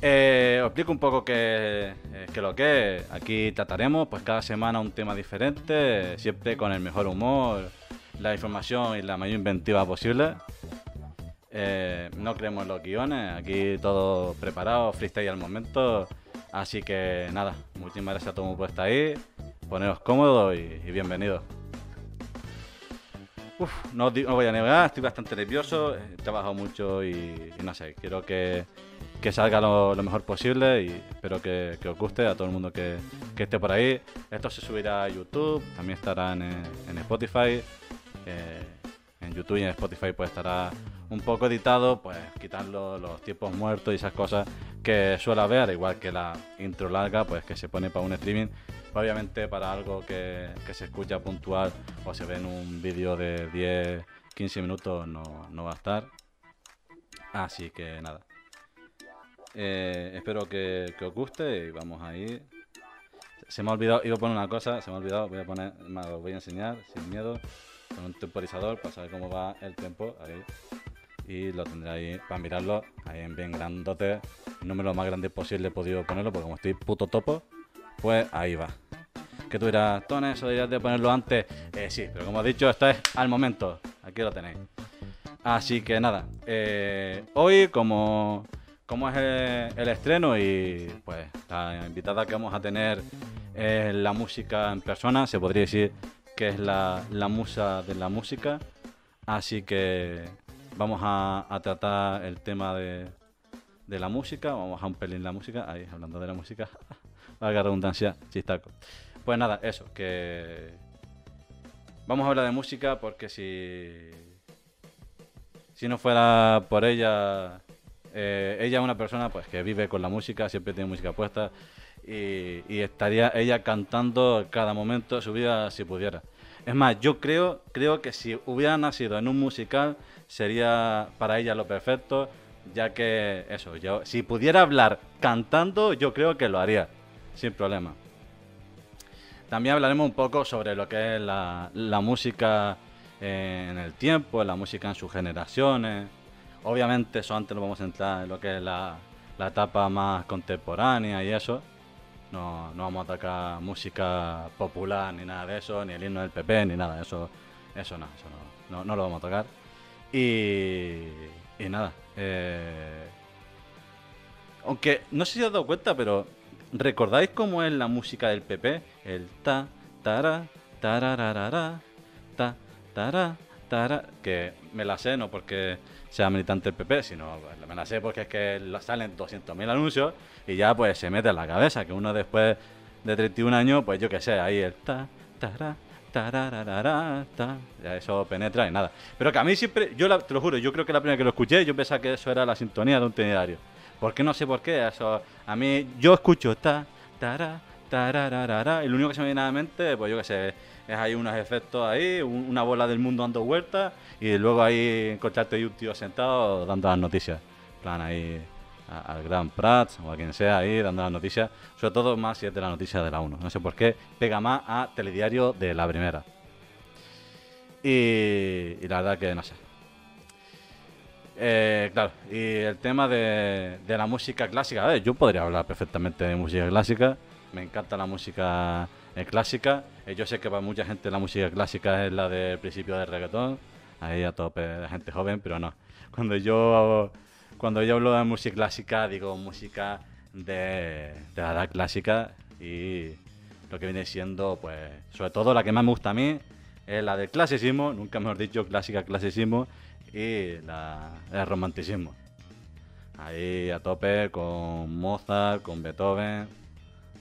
Eh, os explico un poco qué, eh, qué lo que es. Aquí trataremos pues cada semana un tema diferente, siempre con el mejor humor, la información y la mayor inventiva posible. Eh, no creemos en los guiones, aquí todo preparado, freestyle al momento. Así que nada, muchísimas gracias a todos por estar ahí, poneros cómodos y, y bienvenidos. Uf, no, no voy a negar, estoy bastante nervioso, he trabajado mucho y, y no sé, quiero que, que salga lo, mejor posible y espero que, os guste a todo el mundo que, esté por ahí. Esto se subirá a YouTube, también estará en, en Spotify. eh, en YouTube y en Spotify pues estará un poco editado, pues quitando los tiempos muertos y esas cosas que suele haber, al igual que la intro larga, pues que se pone para un streaming. Obviamente para algo que, que se escucha puntual o se ve en un vídeo de 10, 15 minutos no, no va a estar. Así que nada. Eh, espero que, os guste y vamos a ir. Se me ha olvidado, iba a poner una cosa, se me ha olvidado, voy a poner, me lo voy a enseñar sin miedo, con un temporizador para saber cómo va el tiempo, ahí. Y lo tendré ahí para mirarlo, ahí en bien grandote, el número más grande posible he podido ponerlo, porque como estoy puto topo, pues ahí va. Que tú dirás, Tone, eso deberías de ponerlo antes. Eh, sí, pero como he dicho, esto es al momento, aquí lo tenéis. Así que nada, eh, hoy como, como es el, el estreno y pues la invitada que vamos a tener es la música en persona, se podría decir que es la, la musa de la música. Así que vamos a, a tratar el tema de, de la música, vamos a un pelín la música, ahí hablando de la música, valga redundancia, chistaco. Pues nada, eso, que vamos a hablar de música porque si si no fuera por ella, eh, ella es una persona pues que vive con la música, siempre tiene música puesta y, estaría ella cantando cada momento de su vida si pudiera. Es más, yo creo, creo que si hubiera nacido en un musical sería para ella lo perfecto, ya que eso, yo si pudiera hablar cantando, yo creo que lo haría, sin problema. También hablaremos un poco sobre lo que es la, música en el tiempo, la música en sus generaciones. Obviamente eso antes lo vamos a entrar en lo que es la, la etapa más contemporánea y eso. No, no vamos a atacar música popular ni nada de eso, ni el himno del PP, ni nada eso. Eso no, eso no, no, no lo vamos a tocar. Y, y nada. eh, aunque no sé si os habéis dado cuenta, pero ¿recordáis cómo es la música del PP? El ta, tara, tarararara, ta, tara, tara. Que me la sé no porque sea militante del PP, sino pues, me la sé porque es que salen 200.000 anuncios y ya pues se mete en la cabeza que uno después de 31 años, pues yo qué sé, ahí el ta, tara, tarararara, ta, ya eso penetra y nada. Pero que a mí siempre, yo la- te lo juro, yo creo que la primera que lo escuché, yo pensaba que eso era la sintonía de un telediario. ¿Por qué? No sé por qué. Eso, a mí, yo escucho ta, tara, y lo único que se me viene a la mente, pues yo qué sé, es ahí unos efectos ahí, un- una bola del mundo dando vueltas, y luego ahí encontrarte ahí un tío sentado dando las noticias. Plan ahí al Gran Prats o a quien sea ahí dando las noticias, sobre todo más si es de la noticia de la 1. No sé por qué, pega más a telediario de la primera. Y, y la verdad que no sé. Eh, claro, y el tema de, de la música clásica, a ver, yo podría hablar perfectamente de música clásica, me encanta la música eh, clásica, Eh, yo sé que para mucha gente la música clásica es la del principio del reggaetón, ahí a tope de gente joven, pero no. Cuando yo, cuando yo hablo de música clásica, digo música de, de la edad clásica y lo que viene siendo, pues, sobre todo la que más me gusta a mí es la del clasicismo, nunca mejor dicho, clásica, clasicismo, y la, el romanticismo. Ahí a tope con Mozart, con Beethoven,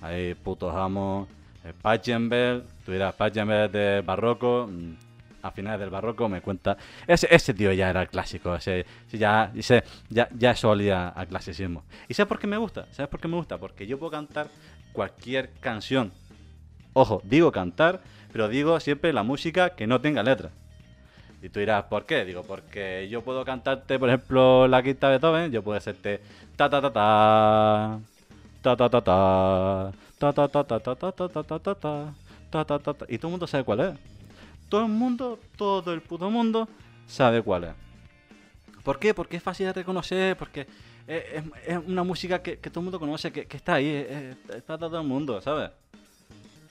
ahí putos amos, eh, Pachelbel, tú dirás Pachelbel de barroco, mm, a finales del barroco me cuenta, ese, ese tío ya era el clásico, ese, ya, ese, ya, ya olía a clasicismo. ¿Y sabes por qué me gusta? ¿Sabes por qué me gusta? Porque yo puedo cantar cualquier canción. Ojo, digo cantar, pero digo siempre la música que no tenga letra. Y tú dirás, ¿por qué? Digo, porque yo puedo cantarte, por ejemplo, la quinta de Beethoven, yo puedo hacerte ta ta ta ta ta ta ta ta ta ta ta ta ta ta ta ta ta ta ta ta ta y todo el mundo sabe cuál es. Todo el mundo, todo el puto mundo sabe cuál es. ¿Por qué? Porque es fácil de reconocer, porque es, una música que, todo el mundo conoce, que, está ahí, es, es, para todo el mundo, ¿sabes?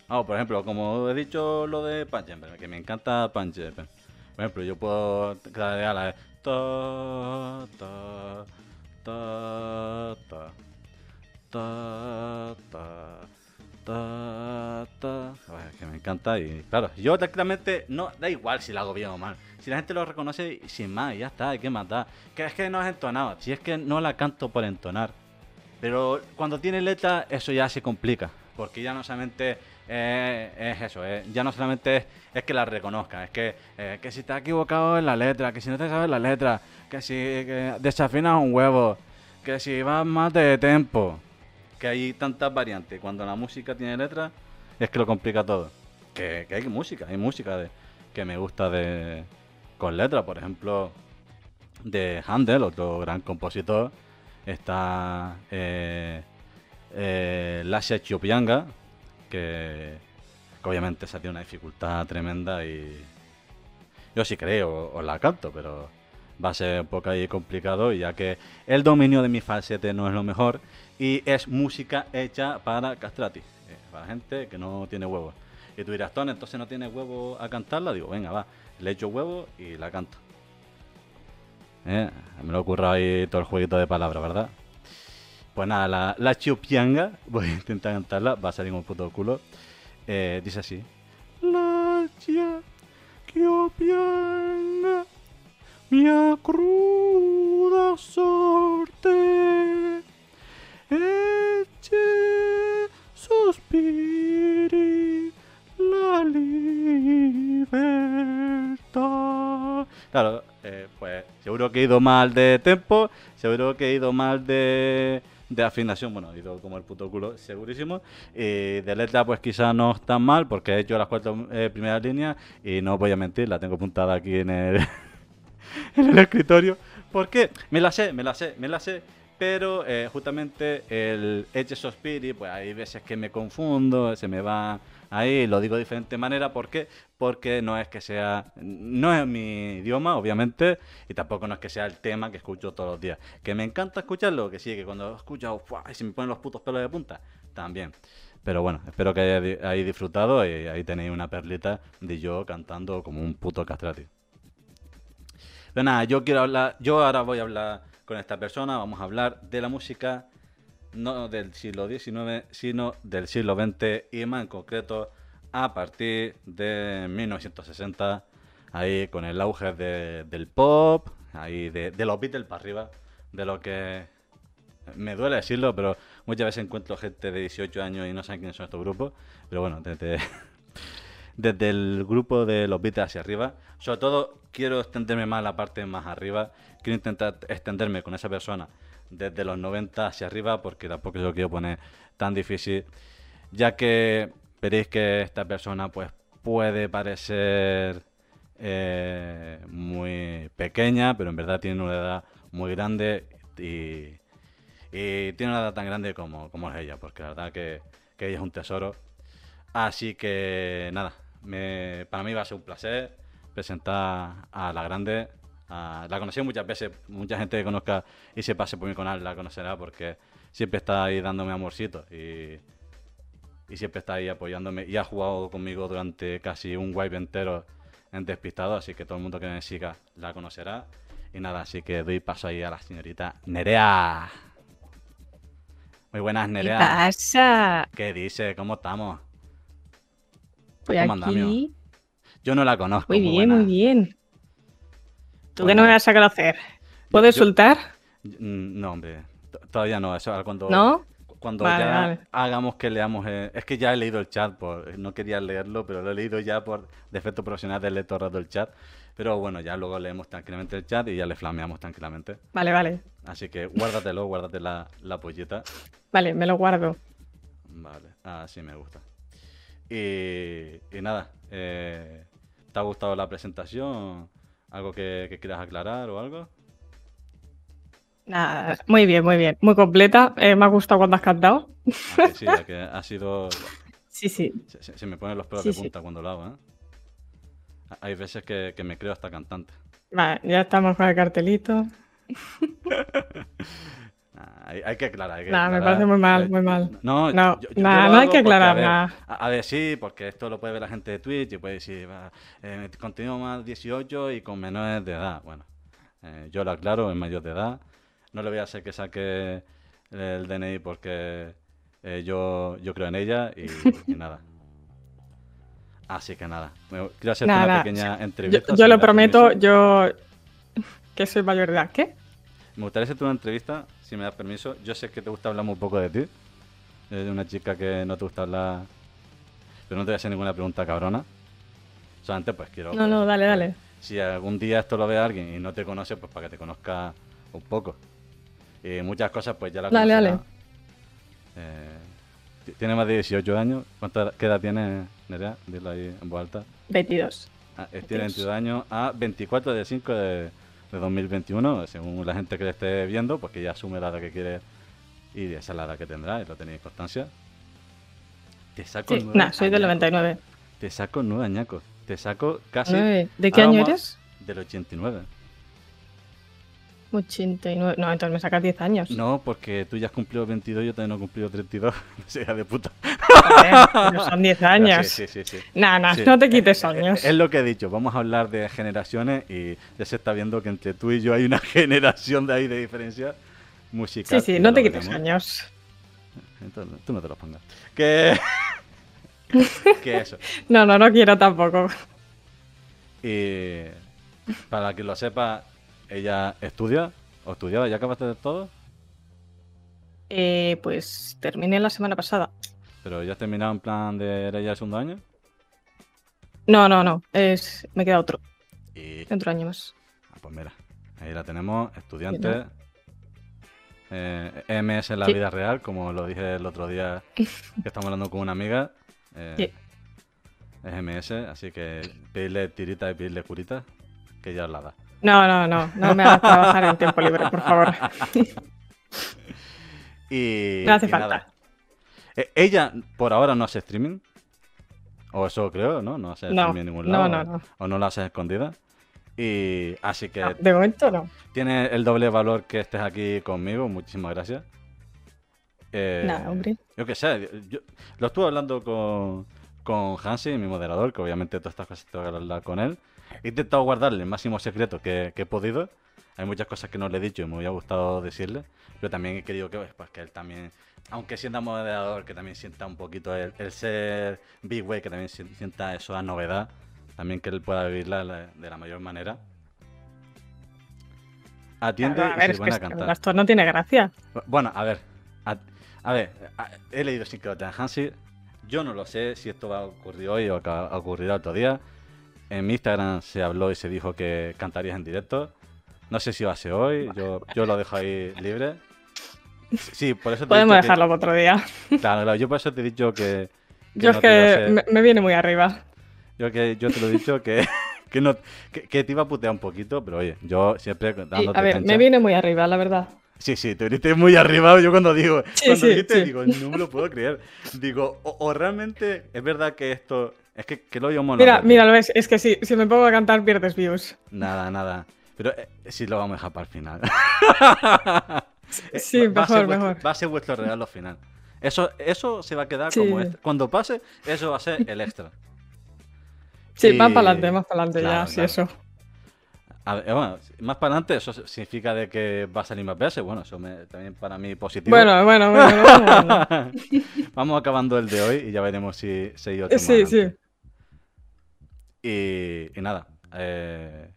Ah, por ejemplo, como he dicho lo de Punch que me encanta Punch Por ejemplo, yo puedo crear la ta ta ta ta que me encanta y claro, yo tranquilamente no da igual si la hago bien o mal. Si la gente lo reconoce sin más, ya está, ¿qué más da? Que es que no es entonado, si es que no la canto por entonar. Pero cuando tiene letra, eso ya se complica, porque ya no solamente es eso, ya no solamente es, que la reconozca, es que, eh, que si te has equivocado en la letra, que si no te sabes la letra, que si desafinas un huevo, que si vas más de tempo, que hay tantas variantes. Cuando la música tiene letra, es que lo complica todo. Que, hay música, hay música que me gusta de con letra, por ejemplo, de Handel, otro gran compositor, está eh, eh, Lasha Chiopianga, que, obviamente se tiene una dificultad tremenda y yo sí creo, o la canto, pero va a ser un poco ahí complicado, ya que el dominio de mi falsete no es lo mejor y es música hecha para castrati, eh, para gente que no tiene huevos. Y tú dirás, Tony, entonces no tiene huevo a cantarla. Digo, venga, va, le echo huevo y la canto. Eh, me lo ocurra ahí todo el jueguito de palabras, ¿verdad? Pues nada, la, la voy a intentar cantarla, va a salir un puto culo. Eh, dice así. La chupianga, mi cruda sorte, eche sospiri la libertad. Claro, eh, pues seguro que he ido mal de tempo, seguro que he ido mal de de afinación, bueno, he ido como el puto culo, segurísimo. Y de letra, pues quizás no está mal, porque he hecho las cuatro eh, primeras líneas y no voy a mentir, la tengo apuntada aquí en el, en el escritorio. Porque me la sé, me la sé, me la sé. Pero eh, justamente el Edge Sospiri, pues hay veces que me confundo, se me va ahí, lo digo de diferente manera. ¿Por qué? Porque no es que sea, no es mi idioma, obviamente, y tampoco es que sea el tema que escucho todos los días. Que me encanta escucharlo, que sí, que cuando lo escucho, y se me ponen los putos pelos de punta, también. Pero bueno, espero que hayáis disfrutado y ahí tenéis una perlita de yo cantando como un puto castrati. Pero nada, yo quiero hablar, yo ahora voy a hablar con esta persona. Vamos a hablar de la música no del siglo XIX, sino del siglo XX y más en concreto a partir de 1960, ahí con el auge del pop, ahí de, los Beatles para arriba, de lo que me duele decirlo, pero muchas veces encuentro gente de 18 años y no saben quiénes son estos grupos, pero bueno, desde, desde el grupo de los Beatles hacia arriba, sobre todo quiero extenderme más la parte más arriba, quiero intentar extenderme con esa persona desde los 90 hacia arriba, porque tampoco lo quiero poner tan difícil, ya que veréis que esta persona pues puede parecer eh, muy pequeña, pero en verdad tiene una edad muy grande y, tiene una edad tan grande como, como es ella, porque la verdad que, que ella es un tesoro. Así que nada, me, para mí va a ser un placer presentar a la grande la conocí muchas veces, mucha gente que conozca y se pase por mi canal la conocerá porque siempre está ahí dándome amorcito y, y siempre está ahí apoyándome y ha jugado conmigo durante casi un wipe entero en Despistado, así que todo el mundo que me siga la conocerá. Y nada, así que doy paso ahí a la señorita Nerea. Muy buenas, Nerea. ¿Qué pasa? ¿Qué dice? ¿Cómo estamos? Pues aquí. Yo no la conozco. Muy, bien, muy bien. ¿Tú qué no me vas a conocer? ¿Puedes soltar? Mm, no, hombre, todavía no. Eso cuando, ¿No? Cuando ya hagamos que leamos. Eh, es que ya he leído el chat, por, no quería leerlo, pero lo he leído ya por defecto profesional del lector del chat. Pero bueno, ya luego leemos tranquilamente el chat y ya le flameamos tranquilamente. Vale, vale. Así que guárdatelo, guárdate la, la pollita. Vale, me lo guardo. Vale, así me gusta. Y, y nada, eh, ¿te ha gustado la presentación? ¿Algo que, quieras aclarar o algo? Nada, muy bien, muy bien. Muy completa. Eh, me ha gustado cuando has cantado. Ah, sí, que ha sido. Sí, sí. Se, me ponen los pelos de punta cuando lo hago, ¿eh? Hay veces que, me creo hasta cantante. Vale, ya estamos con el cartelito. Ah, hay, hay que aclarar. hay que Nah, me parece muy mal, muy mal. No, No, yo- nah, no hay que porque, aclarar a ver, nada. A, ver, sí, porque esto lo puede ver la gente de Twitch y puede decir, va, eh, contenido más 18 y con menores de edad. Bueno, eh, yo lo aclaro, es mayor de edad. No le voy a hacer que saque el DNI porque eh, yo, yo creo en ella y, y nada. Así que nada, quiero hacerte una pequeña entrevista. yo lo prometo, permiso. yo que soy mayor de edad. ¿Qué? Me gustaría hacerte una entrevista, si me das permiso. Yo sé que te gusta hablar muy poco de ti. Es de una chica que no te gusta hablar. Pero no te voy a hacer ninguna pregunta cabrona. Solamente pues quiero. No, no, pues, dale, pues, dale. Si algún día esto lo ve alguien y no te conoce, pues para que te conozca un poco. Y muchas cosas pues ya las Dale, dale. Eh, ti- tiene más de 18 años. ¿Cuánta qué edad tiene Nerea? Dilo ahí en voz alta. 22. Ah, eh, tiene 22. 22 años a 24 de 5 de, de 2021, según la gente que le esté viendo, porque ya asume la edad que quiere y esa es la edad que tendrá, y lo tenéis constancia. Te saco Sí, nueve nah, soy del añacos. 99. Te saco nueve añacos. Te saco casi Nueve. ¿De qué año eres? del 89. 89. No, entonces me sacas 10 años. No, porque tú ya has cumplido 22, yo todavía no he cumplido 32. No hija de puta. Joder, son 10 años. Sí, sí, sí. sí. Nah, nah, no te quites Eh, eh, años. Es lo que he dicho, vamos a hablar de generaciones y ya se está viendo que entre tú y yo hay una generación de ahí de diferencia musical. Sí, sí, no te quites años. Entonces, tú no te los pongas. Que... que eso. No, no, no quiero tampoco. Y para que lo sepa, ella estudia o estudiaba, ¿ya acabaste de todo? Eh, pues terminé la semana pasada. Pero ya has terminado en plan de era ya el segundo año. No, no, no. Es... Me queda otro. Y Otro año más. Ah, pues mira, ahí la tenemos, estudiante. Eh, MS en la Sí. vida real, como lo dije el otro día que estamos hablando con una amiga. eh, Sí. Es MS, así que pedirle tirita y pedirle curita, que ya os la da. No, no, no. No me hagas trabajar en tiempo libre, por favor. Y, No hace y falta. nada. Eh, ella por ahora no hace streaming. O eso creo, ¿no? No hace No, streaming en ningún no, lado. no, no. O no la hace escondida. Y así que No, de momento no. Tiene el doble valor que estés aquí conmigo. Muchísimas gracias. Eh, Nada, hombre. Yo qué sé. yo- lo estuve hablando con, con Hansi, mi moderador, que obviamente todas estas cosas tengo que hablar con él. He intentado guardarle el máximo secreto que, que he podido. Hay muchas cosas que no le he dicho y me hubiera gustado decirle. Pero también he querido que, pues, que él también, aunque sienta moderador, que también sienta un poquito el, el ser Big Way, que también si- sienta eso a novedad. También que él pueda vivirla de la- la mayor manera. Atiende a y ver, se es que a cantar. esto no tiene gracia. Bueno, a ver. A, a ver, a- he leído sin que lo tenga Hansi. Yo no lo sé si esto va a ocurrir hoy o a, ocurrir otro día. En mi Instagram se habló y se dijo que cantarías en directo. No sé si va a ser hoy. Yo, yo lo dejo ahí libre. Sí, por eso te Podemos dicho que- dejarlo para otro día. claro, claro, yo por eso te he dicho que. que Yo es no que me, me viene muy arriba. yo, que, yo te lo he dicho que, que, no, que, que te iba a putear un poquito, pero oye, yo siempre dándote a ver, cancha. me viene muy arriba, la verdad. Sí, sí, te viniste muy arriba. Yo cuando digo, Sí, cuando sí, dijiste, sí. digo, no me lo puedo creer. Digo, o, o realmente es verdad que esto. Es que, que lo llamo Mira, mira, lo ves, es que si, si me pongo a cantar pierdes views. Nada, nada. Pero eh, sí lo vamos a dejar para el final. Eh, Sí, va- va mejor, vuestro- mejor. Va a ser vuestro regalo final. Eso, eso se va a quedar Sí. como extra. Cuando pase, eso va a ser el extra. Sí, Y- más para adelante, más para adelante Claro, ya, sí, claro. eso. A ver, bueno, más para adelante, eso significa de que va a salir más veces. Bueno, eso me- también para mí positivo. Bueno, bueno, bueno, bueno, bueno. Vamos acabando el de hoy y ya veremos si se ha otro más Sí, sí. Y, y nada. Eh,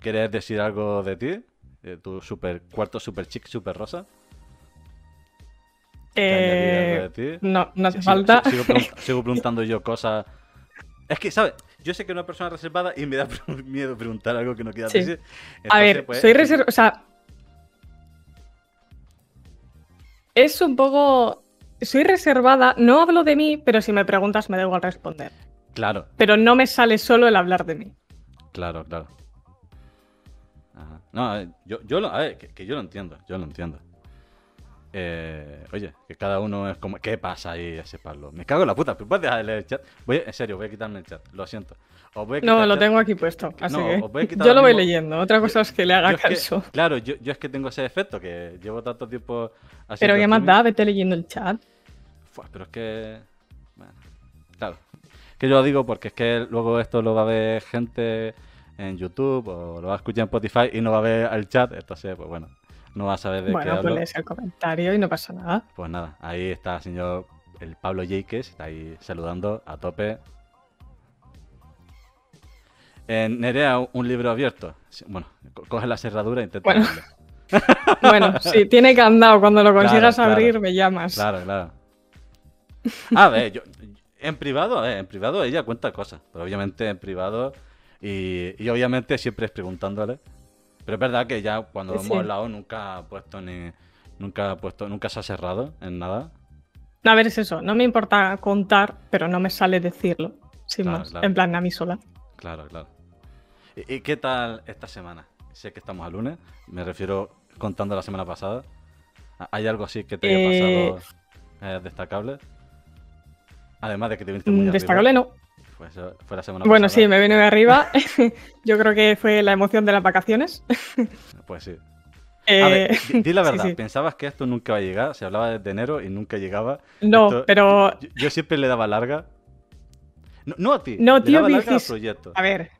¿Quieres decir algo de ti? De tu super cuarto super chic, super rosa. ¿Que añadir algo Eh, de ti? no, no hace falta. Sigo preguntando yo cosas. Es que, ¿sabes? Yo sé que una persona reservada y me da miedo preguntar algo que no quiera Sí. decir. A ver, Entonces, pues, soy reservada. O sea. Es un poco. Soy reservada, no hablo de mí, pero si me preguntas me da igual responder. Claro, Pero no me sale solo el hablar de mí. claro, claro. Ajá. No, a ver, yo, yo lo, a ver, que, que yo lo entiendo, yo lo entiendo. Eh, oye, que cada uno es como. ¿Qué pasa ahí ese Pablo? Me cago en la puta. ¿Puedes dejar de leer el chat? Voy, en serio, voy a quitarme el chat. Lo siento. Os voy a quitar No, lo tengo aquí puesto. Así No, os voy a que quitar yo lo voy mismo- leyendo. Otra cosa es que le haga Yo es que- caso. claro, yo, yo es que tengo ese efecto que llevo tanto tiempo haciendo. Pero ¿qué más da? Vete leyendo el chat. Fua, pero es que. Bueno, claro. Que yo lo digo porque es que luego esto lo va a ver gente en YouTube o lo va a escuchar en Spotify y no va a ver el chat. Entonces, pues bueno, no va a saber de qué Bueno, pues hablo. lees el comentario y no pasa nada. Pues nada, ahí está el señor el Pablo Yaques, está ahí saludando a tope. En Nerea, un libro abierto. Bueno, co- coge la cerradura e intenta. Bueno. Bueno, sí, tiene candado. Cuando lo consigas claro. abrir, me llamas. Claro, claro. A ver, yo, en privado, ver, en privado ella cuenta cosas, pero obviamente en privado y, y obviamente siempre es preguntándole. Pero es verdad que ya cuando Sí. hemos hablado nunca ha puesto ni nunca ha puesto nunca se ha cerrado en nada. A ver, es eso. No me importa contar, pero no me sale decirlo. Sin Claro, más. claro. En plan, a mí sola. Claro, claro. ¿Y, y qué tal esta semana? Sé que estamos a lunes, me refiero contando la semana pasada. ¿Hay algo así que te haya Eh, pasado eh, destacable? Además de que te viniste muy Mm, arriba. Destacable no. Fue, fue la semana Bueno, pasada. sí, me vino de arriba. Yo creo que fue la emoción de las vacaciones. Pues sí. Eh, A ver, di, di la verdad, sí. pensabas que esto nunca va a llegar, se hablaba desde enero y nunca llegaba. No, Esto- pero Yo, yo siempre le daba larga. No, no a ti, No, le tío, daba larga al dijiste- proyecto. a ver.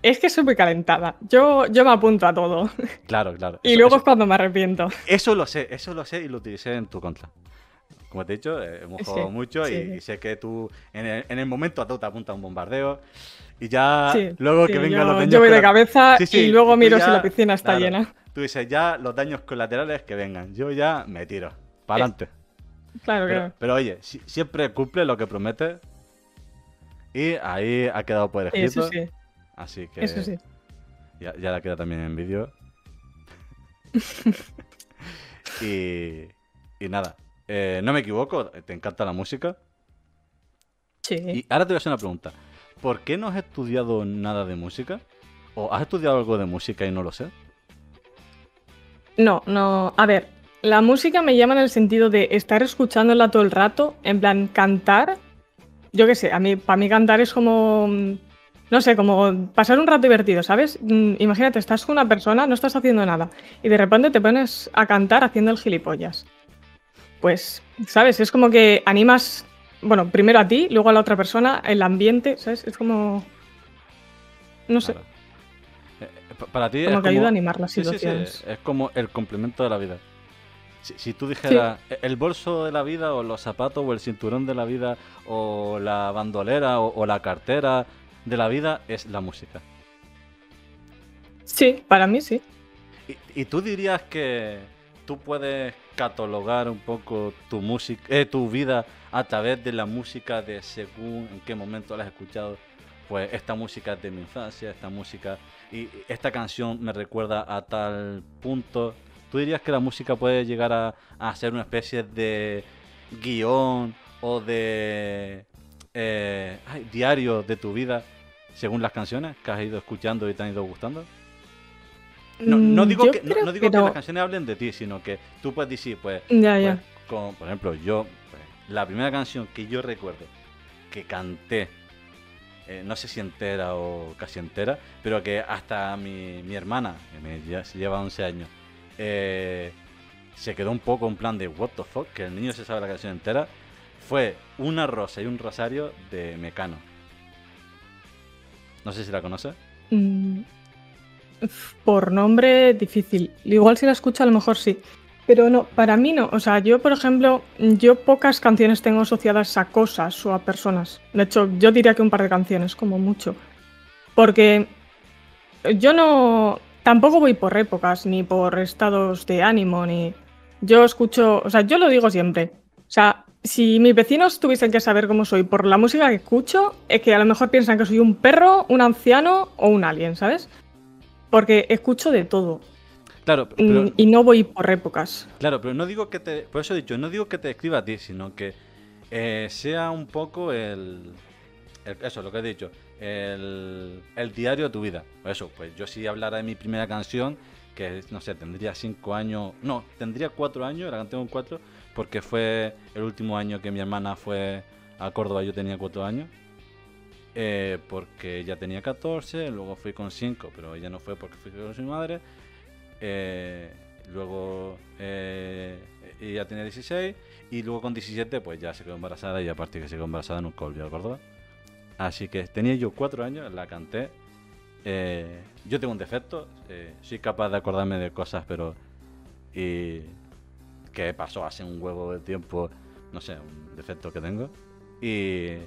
Es que soy muy calentada. Yo, yo me apunto a todo. Claro, claro. Y Eso- luego eso- es cuando me arrepiento. Eso lo sé, eso lo sé y lo utilicé en tu contra. Como te he dicho, eh, hemos Sí, jugado mucho y, sí. y sé que tú en el, en el momento tú te apuntas a un bombardeo y ya luego que vengan los daños yo voy de cabeza y luego miro si la piscina está claro, llena. Tú dices ya los daños colaterales que vengan. Yo ya me tiro. Para adelante. Claro, Pero, claro. pero oye, si- siempre cumple lo que promete. Y ahí ha quedado por escrito. Eso sí, Así que eso sí. ya, ya la queda también en vídeo. y, y nada. Eh, no me equivoco, te encanta la música. Sí. Y ahora te voy a hacer una pregunta. ¿Por qué no has estudiado nada de música? ¿O has estudiado algo de música y no lo sé? No, no. A ver, la música me llama en el sentido de estar escuchándola todo el rato, en plan cantar. Yo qué sé, a mí, para mí cantar es como. mm, No sé, como pasar un rato divertido, ¿sabes? Mm, Imagínate, estás con una persona, no estás haciendo nada, y de repente te pones a cantar haciendo el gilipollas. Pues, ¿sabes? Es como que animas, bueno, primero a ti, luego a la otra persona, el ambiente, ¿sabes? Es como. No sé, Claro. Eh, eh, pa- para ti como es que ayuda a animar las Sí, sí, sí, situaciones. Es como el complemento de la vida. Si, si tú dijeras "E- el bolso de la vida, o los zapatos, o el cinturón de la vida, o la bandolera, o, o la cartera de la vida, es la música. Sí, para mí sí. Y, y tú dirías que tú puedes catalogar un poco tu música, eh, tu vida a través de la música de según en qué momento la has escuchado. Pues esta música es de mi infancia, esta música y esta canción me recuerda a tal punto. ¿Tú dirías que la música puede llegar a, ser una especie de guion o de eh, ay, diario de tu vida según las canciones que has ido escuchando y te han ido gustando? No, no Mm, digo, yo que, no, no digo que, no. las canciones hablen de ti, sino que tú puedes decir, pues, Ya, pues, ya. con- por ejemplo, yo, pues, la primera canción que yo recuerdo que canté, eh, no sé si entera o casi entera, pero que hasta mi, mi hermana, que me se lleva 11 años, eh, se quedó un poco en plan de what the fuck, que el niño se sabe la canción entera, fue Una rosa y un rosario de Mecano. No sé si la conoces. Mm, Por nombre, difícil. Igual si la escucho, a lo mejor sí. Pero no, para mí no. O sea, yo, por ejemplo, yo pocas canciones tengo asociadas a cosas o a personas. De hecho, yo diría que un par de canciones, como mucho. Porque yo no. Tampoco voy por épocas, ni por estados de ánimo, ni. Yo escucho. O sea, yo lo digo siempre. O sea, si mis vecinos tuviesen que saber cómo soy por la música que escucho, es que a lo mejor piensan que soy un perro, un anciano o un alien, ¿sabes? Porque escucho de todo. Claro, pero, Y no voy por épocas. Claro, pero no digo que te. Por eso he dicho, no digo que te escriba a ti, sino que eh, sea un poco el, el- Eso, lo que he dicho. el, el diario de tu vida. Eso, pues yo sí hablara de mi primera canción, que no sé, tendría cinco años, no, tendría cuatro años, la canté con cuatro, porque fue el último año que mi hermana fue a Córdoba, yo tenía cuatro años. Eh, porque ella tenía 14, luego fui con 5, pero ella no fue porque fui con su madre. Eh, luego eh, ella tenía 16 y luego con 17 pues ya se quedó embarazada y aparte que se quedó embarazada nunca volvió a Córdoba. Así que tenía yo 4 años, la canté. yo tengo un defecto, soy capaz de acordarme de cosas, pero... Y que pasó hace un huevo de tiempo, no sé, un defecto que tengo. Y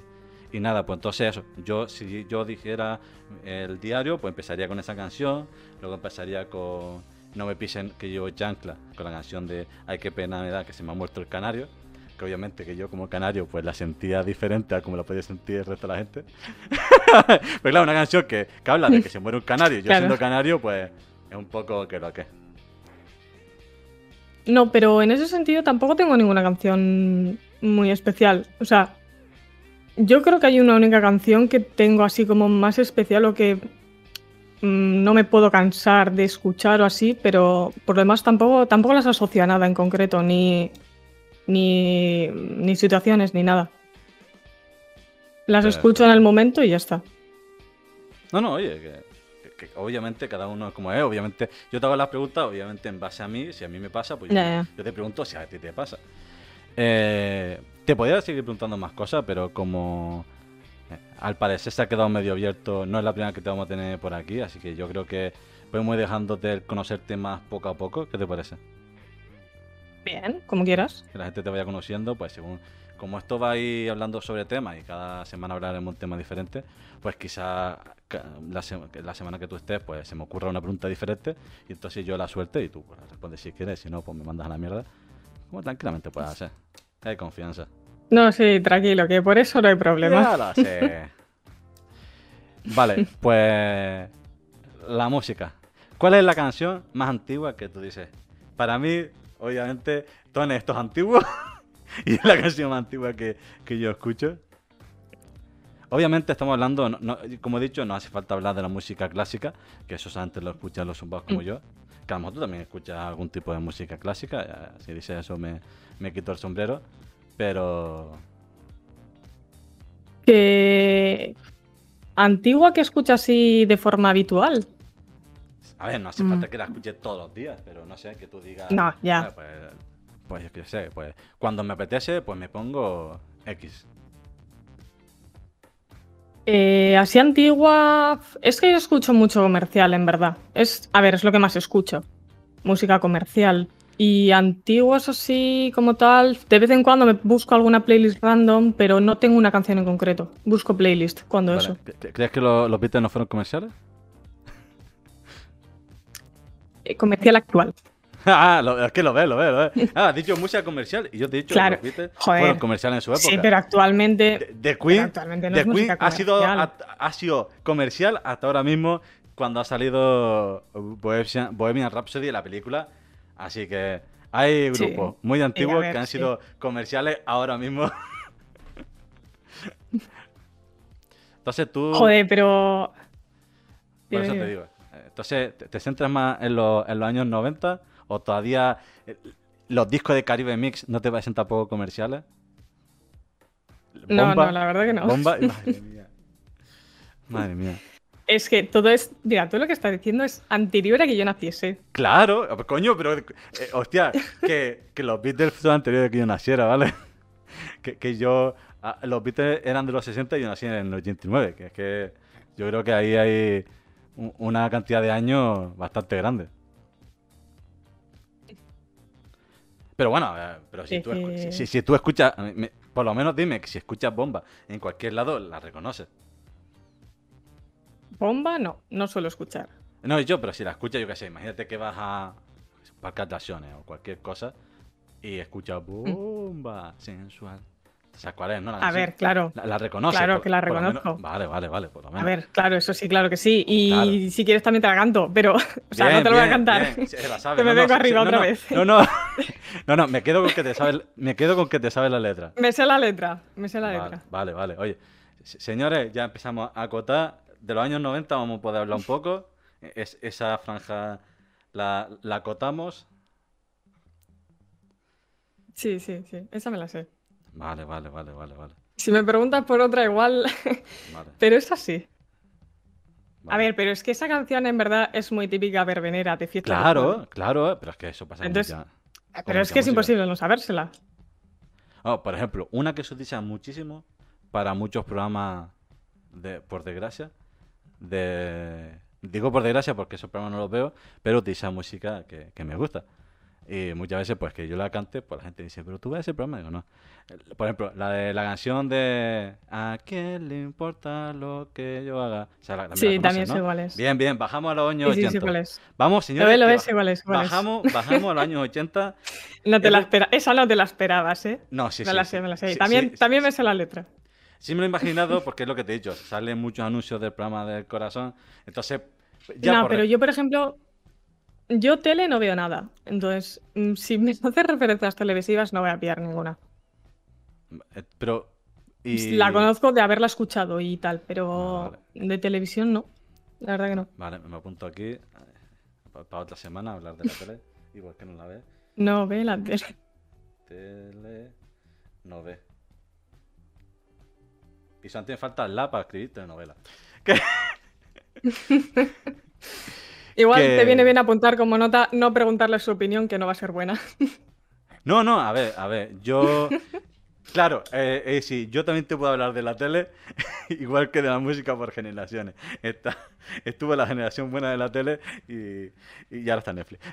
y nada, pues entonces eso, yo si yo dijera el diario, pues empezaría con esa canción, luego empezaría con No me pisen que llevo chancla, con la canción de Ay qué pena me da que se me ha muerto el canario, que obviamente que yo como canario pues la sentía diferente a como la podía sentir el resto de la gente. Pero claro, una canción que, habla de que se muere un canario, yo siendo canario pues es un poco que lo que No, pero en ese sentido tampoco tengo ninguna canción muy especial. O sea, yo creo que hay una única canción que tengo así como más especial o que mm, no me puedo cansar de escuchar o así, pero por lo demás tampoco, tampoco las asocio a nada en concreto, ni, ni, ni situaciones, ni nada. Las escucho en el momento y ya está. No, no, oye, que, obviamente cada uno es como es, obviamente yo te hago las preguntas, obviamente en base a mí, si a mí me pasa, pues yo, te pregunto si a ti te pasa. Eh, te podría seguir preguntando más cosas, pero como eh, al parecer se ha quedado medio abierto, no es la primera que te vamos a tener por aquí, así que yo creo que podemos ir dejándote conocerte más poco a poco. ¿Qué te parece? Bien, como quieras. Que la gente te vaya conociendo, pues según como esto va a ir hablando sobre temas y cada semana hablaremos un tema diferente, pues quizá la, semana que tú estés, pues se me ocurra una pregunta diferente y entonces yo la suelte y tú pues, respondes si quieres, si no, pues me mandas a la mierda. Como tranquilamente puedes hacer. Hay confianza. No, sí, tranquilo, que por eso no hay problema. vale, pues la música. ¿Cuál es la canción más antigua que tú dices? Para mí, obviamente, Tony, esto es antiguo y es la canción más antigua que, yo escucho. Obviamente estamos hablando, como he dicho, no hace falta hablar de la música clásica, que eso antes lo escuchan los zumbados como mm. yo. Que a lo mejor tú también escuchas algún tipo de música clásica, si dices eso me, me quito el sombrero, pero... Que... Antigua que escuchas así de forma habitual. A ver, no hace falta mm. que la escuches todos los días, pero no sé, que tú digas... No, ya. Pues, pues, yo qué sé, pues cuando me apetece, pues me pongo X. Eh, así antigua. Es que yo escucho mucho comercial, en verdad. Es, a ver, es lo que más escucho. Música comercial. Y antiguos así como tal, de vez en cuando me busco alguna playlist random, pero no tengo una canción en concreto. Busco playlist cuando eso. ¿Crees que los Beatles no fueron comerciales? Eh, comercial actual. ah, es que lo ves, lo ves, lo ves. Ah, has dicho música comercial y yo te he dicho claro. que fueron comerciales en su época. Sí, pero actualmente. The, Queen, ha, sido, ha, sido comercial hasta ahora mismo cuando ha salido Bohemian, Bohemian Rhapsody, la película Así que hay grupos muy antiguos que han sido comerciales ahora mismo. Entonces tú. Joder, pero. Por eso te digo. Entonces, ¿te, centras más en, los años 90 o todavía eh, los discos de Caribe Mix no te parecen tampoco comerciales? no, no, la verdad que no. Bomba, madre mía. Madre mía. Es que todo es. Mira, todo lo que estás diciendo es anterior a que yo naciese. Claro, coño, pero. Eh, hostia, que, los Beatles son anteriores a que yo naciera, ¿vale? Que, yo. Ah, los Beatles eran de los 60 y yo nací en el 89. Que es que yo creo que ahí hay una cantidad de años bastante grande. Pero bueno, eh, pero si, tú, si, tú escuchas. por lo menos dime que si escuchas bomba en cualquier lado, la reconoces. Bomba no, no suelo escuchar. No, yo, pero si la escuchas, yo qué sé, imagínate que vas a parque de o cualquier cosa y escuchas bomba sensual. No, a ver, claro. La, la reconoces. Claro que la reconozco. Vale, vale, vale, por lo menos. A ver, claro, eso sí, claro que sí. Y si quieres también te la canto, pero. O sea, no te lo voy a cantar. Bien. la sabes. Te me vengo arriba otra vez. No, no. No, no, me quedo con que te sabes, me quedo con que te sabes la letra. Me sé la letra, me sé la letra. Vale, vale, oye. Se- Señores, ya empezamos a acotar. De los años 90 vamos a poder hablar un poco. Es, esa franja la, la acotamos. Sí, sí, sí. Esa me la sé. Vale, vale, vale, vale, vale. Si me preguntas por otra, igual. vale, pero esa sí. A ver, pero es que esa canción en verdad es muy típica verbenera de fiesta. Claro, claro, pero es que eso pasa Entonces, mucha- Pero es que es imposible no sabérsela. Oh, por ejemplo, una que se utiliza muchísimo para muchos programas, de, por desgracia, de... Digo por desgracia porque esos programas no los veo, pero utiliza música que, que me gusta. Y muchas veces, pues que yo la cante, pues la gente dice, pero tú ves ese programa, digo, no. Por ejemplo, la de la canción de ¿A quién le importa lo que yo haga? O sea, la, también Sí, la también conoces, sé ¿no? es. Bien, bien, bajamos a los años Sí, sí, 80. sí. Vamos, señores, lo ves, cuál es, bajamos, bajamos a los años 80. No te la espera... Esa no te la esperabas, ¿eh? No, sí, me sí, la sé, me la sé. También, también me sé la letra. Sí me lo he imaginado porque es lo que te he dicho, salen muchos anuncios del programa del corazón, entonces ya no, por pero yo, por ejemplo, yo tele no veo nada. Entonces, mm, si me haces referencias televisivas, no voy a pillar ninguna. eh, pero y La conozco de haberla escuchado y tal, pero Vale, de televisión no. La verdad que no. Vale, me apunto aquí para otra semana hablar de la tele, igual que no la ve, No ve la tele. tele no ve. Y tiene falta la para escribir telenovela. Igual Que- te viene bien apuntar como nota no preguntarle su opinión, que no va a ser buena. No, no, a ver, a ver, yo... Claro, eh, eh, sí, yo también te puedo hablar de la tele, igual que de la música por generaciones. Esta, estuve en la generación buena de la tele y, y ahora está Netflix.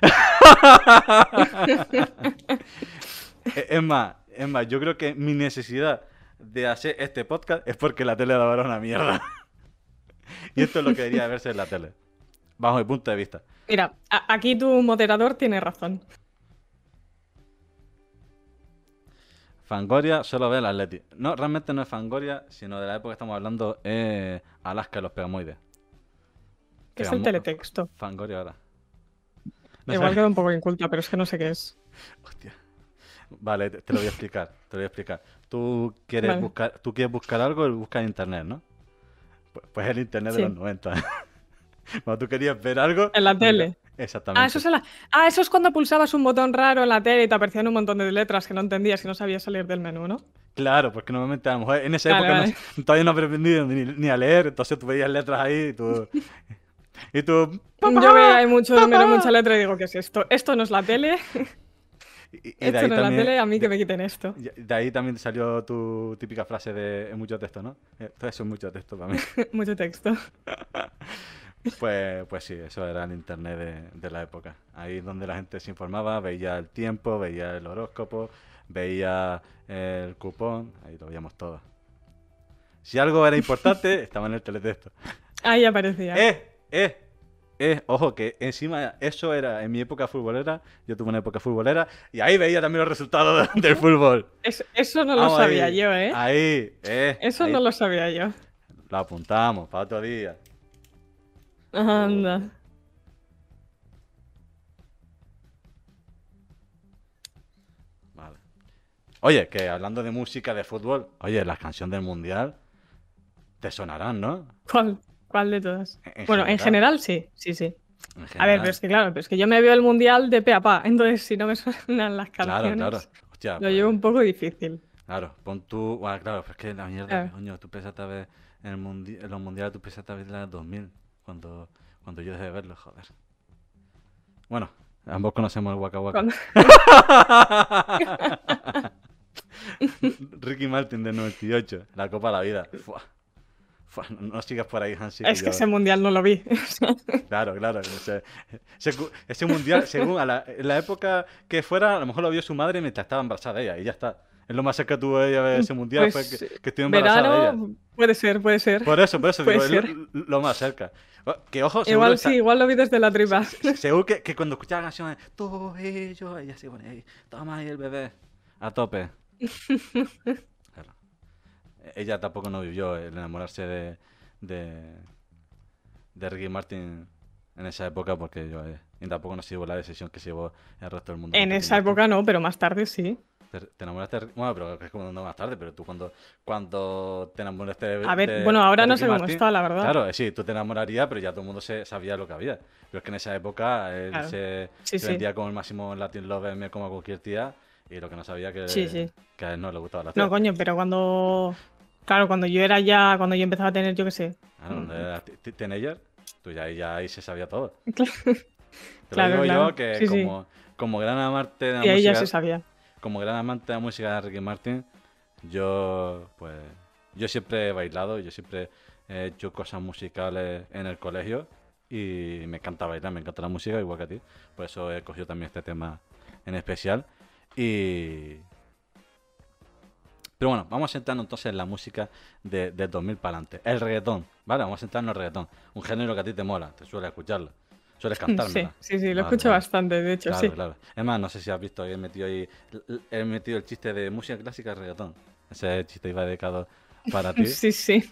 Eh, es más, es más, yo creo que mi necesidad de hacer este podcast es porque la tele es una mierda. y esto es lo que debería verse en la tele, bajo mi punto de vista. Mira, aquí tu moderador tiene razón. Fangoria solo ve el Atleti. No, realmente no es Fangoria, sino de la época que estamos hablando, es Alaska y los Pegamoides. Que es el teletexto. Fangoria ahora. No Igual queda un poco inculta, pero es que no sé qué es. Hostia. Vale, te, te lo voy a explicar, te lo voy a explicar. Tú quieres Vale. buscar, tú quieres buscar algo y buscas en internet, ¿no? Pues, pues el internet Sí. de los 90. Cuando tú querías ver algo. En la busca- tele. Exactamente. Ah eso, es la- ah, eso es cuando pulsabas un botón raro en la tele y te aparecían un montón de letras que no entendías y no sabías salir del menú, ¿no? Claro, porque normalmente a lo mejor en esa Vale, época no- todavía no había aprendido ni, ni a leer, entonces tú veías letras ahí y tú. Y tú. Yo veía mucho número, mucha letra y digo, ¿qué es esto? Esto no es la tele. Y, y de Esto ahí no es la tele, a mí de- que me quiten esto. De ahí también salió tu típica frase de "Es mucho texto, ¿no? Eh, Todo eso es mucho texto para mí. mucho texto. Pues, pues sí, eso era el internet de, de la época. Ahí donde la gente se informaba, veía el tiempo, veía el horóscopo, veía el cupón, ahí lo veíamos todo. Si algo era importante, estaba en el teletexto. Ahí aparecía. ¡Eh! ¡Eh! ¡Eh! Ojo, que encima eso era en mi época futbolera, yo tuve una época futbolera, y ahí veía también los resultados del fútbol. Es- eso no lo sabía ahí, yo, ¿eh? Ahí, eh. Eso ahí. no lo sabía yo. Lo apuntamos para otro día. Anda. Vale. Oye, que hablando de música, de fútbol, oye, las canciones del mundial te sonarán, ¿no? ¿Cuál? ¿Cuál de todas? En bueno, en general. sí, sí, sí. En A ver, pero es que claro, pero es que yo me veo el mundial de pe a pa, entonces si no me suenan las Claro, canciones, claro. Hostia, lo pues, llevo un poco difícil. Claro, pon tú. Bueno, claro, pero es que la mierda, Claro. coño, tú empezaste a ver en, el mundi- en los mundiales, tú empezaste a ver la 2000, cuando, cuando yo dejé de verlo, joder. Bueno, ambos conocemos el Waka Waka. Ricky Martin del 98, la Copa de la Vida. Fua. Fua, no, no sigas por ahí, Hansi. es que yo- ese mundial no lo vi. Claro, claro. Ese, ese cu- ese mundial, según a la, en la época que fuera, a lo mejor lo vio su madre mientras estaba embarazada ella, y ya está. Es lo más cerca que tuvo ella de ese mundial, Pues, fue que, que estuvo embarazada ella. Verano, puede ser, puede ser. Por eso, por eso, digo, es lo, lo más cerca. Que ojo, Igual está- sí, igual lo vi desde la tripa. seguro que, que cuando escuchaba canciones, tú y yo, ella se pone ahí, toma ahí el bebé, a tope. Claro. Ella tampoco no vivió el enamorarse de, de, de Ricky Martin en esa época porque yo eh, y tampoco no se llevó la decisión que se llevó el resto del mundo. En esa época no, pero más tarde sí. Te, te enamoraste Bueno, pero es como no más tarde, pero tú cuando, cuando te enamoraste de A ver, de- bueno, ahora de no sé cómo está, la verdad. Claro, eh, sí, tú te enamorarías, pero ya todo el mundo se, sabía lo que había. Pero es que en esa época él Claro. se, Sí, se sí. vendía como el máximo Latin Lover, me como cualquier tía, y lo que no sabía que, Sí, sí. que a él no le gustaba la tía. No, coño, pero cuando. Claro, cuando yo era ya. Cuando yo empezaba a tener, yo qué sé. Claro, cuando era t- t- teenager, tú ya, ya ahí se sabía todo. Claro. Te Claro, digo claro. yo que Sí, sí. como, como gran amante de la Y ahí ya música, se sabía. Como gran amante de la música de Ricky Martin, yo pues yo siempre he bailado, yo siempre he hecho cosas musicales en el colegio y me encanta bailar, me encanta la música igual que a ti. Por eso he cogido también este tema en especial. Y pero bueno, vamos a centrarnos entonces en la música de, del 2000 para adelante. El reggaetón, ¿vale? Vamos a centrarnos en el reggaetón. Un género que a ti te mola, te suele escucharlo. Sueles Sí, cantármela. sí, sí, lo Vale, escucho vale. bastante, de hecho, Claro, sí. claro. Es más, no sé si has visto, he metido ahí, he metido el chiste de música clásica reggaetón. Ese chiste iba dedicado para ti. Sí, sí.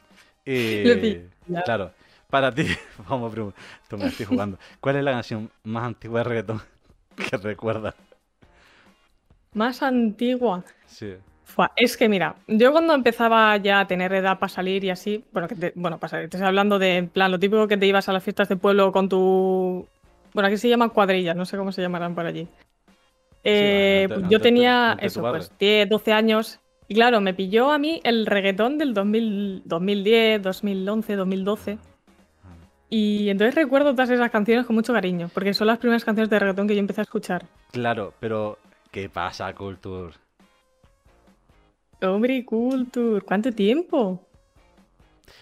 Y Lo vi, claro, para ti, vamos, primo, tú me estoy jugando. ¿Cuál es la canción más antigua de reggaetón que recuerdas? Más antigua. Sí. Es que mira, yo cuando empezaba ya a tener edad para salir y así, bueno, que te, bueno, para salir, te estoy hablando de, en plan, lo típico que te ibas a las fiestas de pueblo con tu, bueno, aquí se llaman cuadrillas, no sé cómo se llamarán por allí. Eh, pues yo tenía eso, pues 10, 12 años y claro, me pilló a mí el reggaetón del 2000, 2010, 2011, 2012. Y entonces recuerdo todas esas canciones con mucho cariño, porque son las primeras canciones de reggaetón que yo empecé a escuchar. Claro, pero ¿qué pasa, Culture? Hombre, Culture, ¿cuánto tiempo?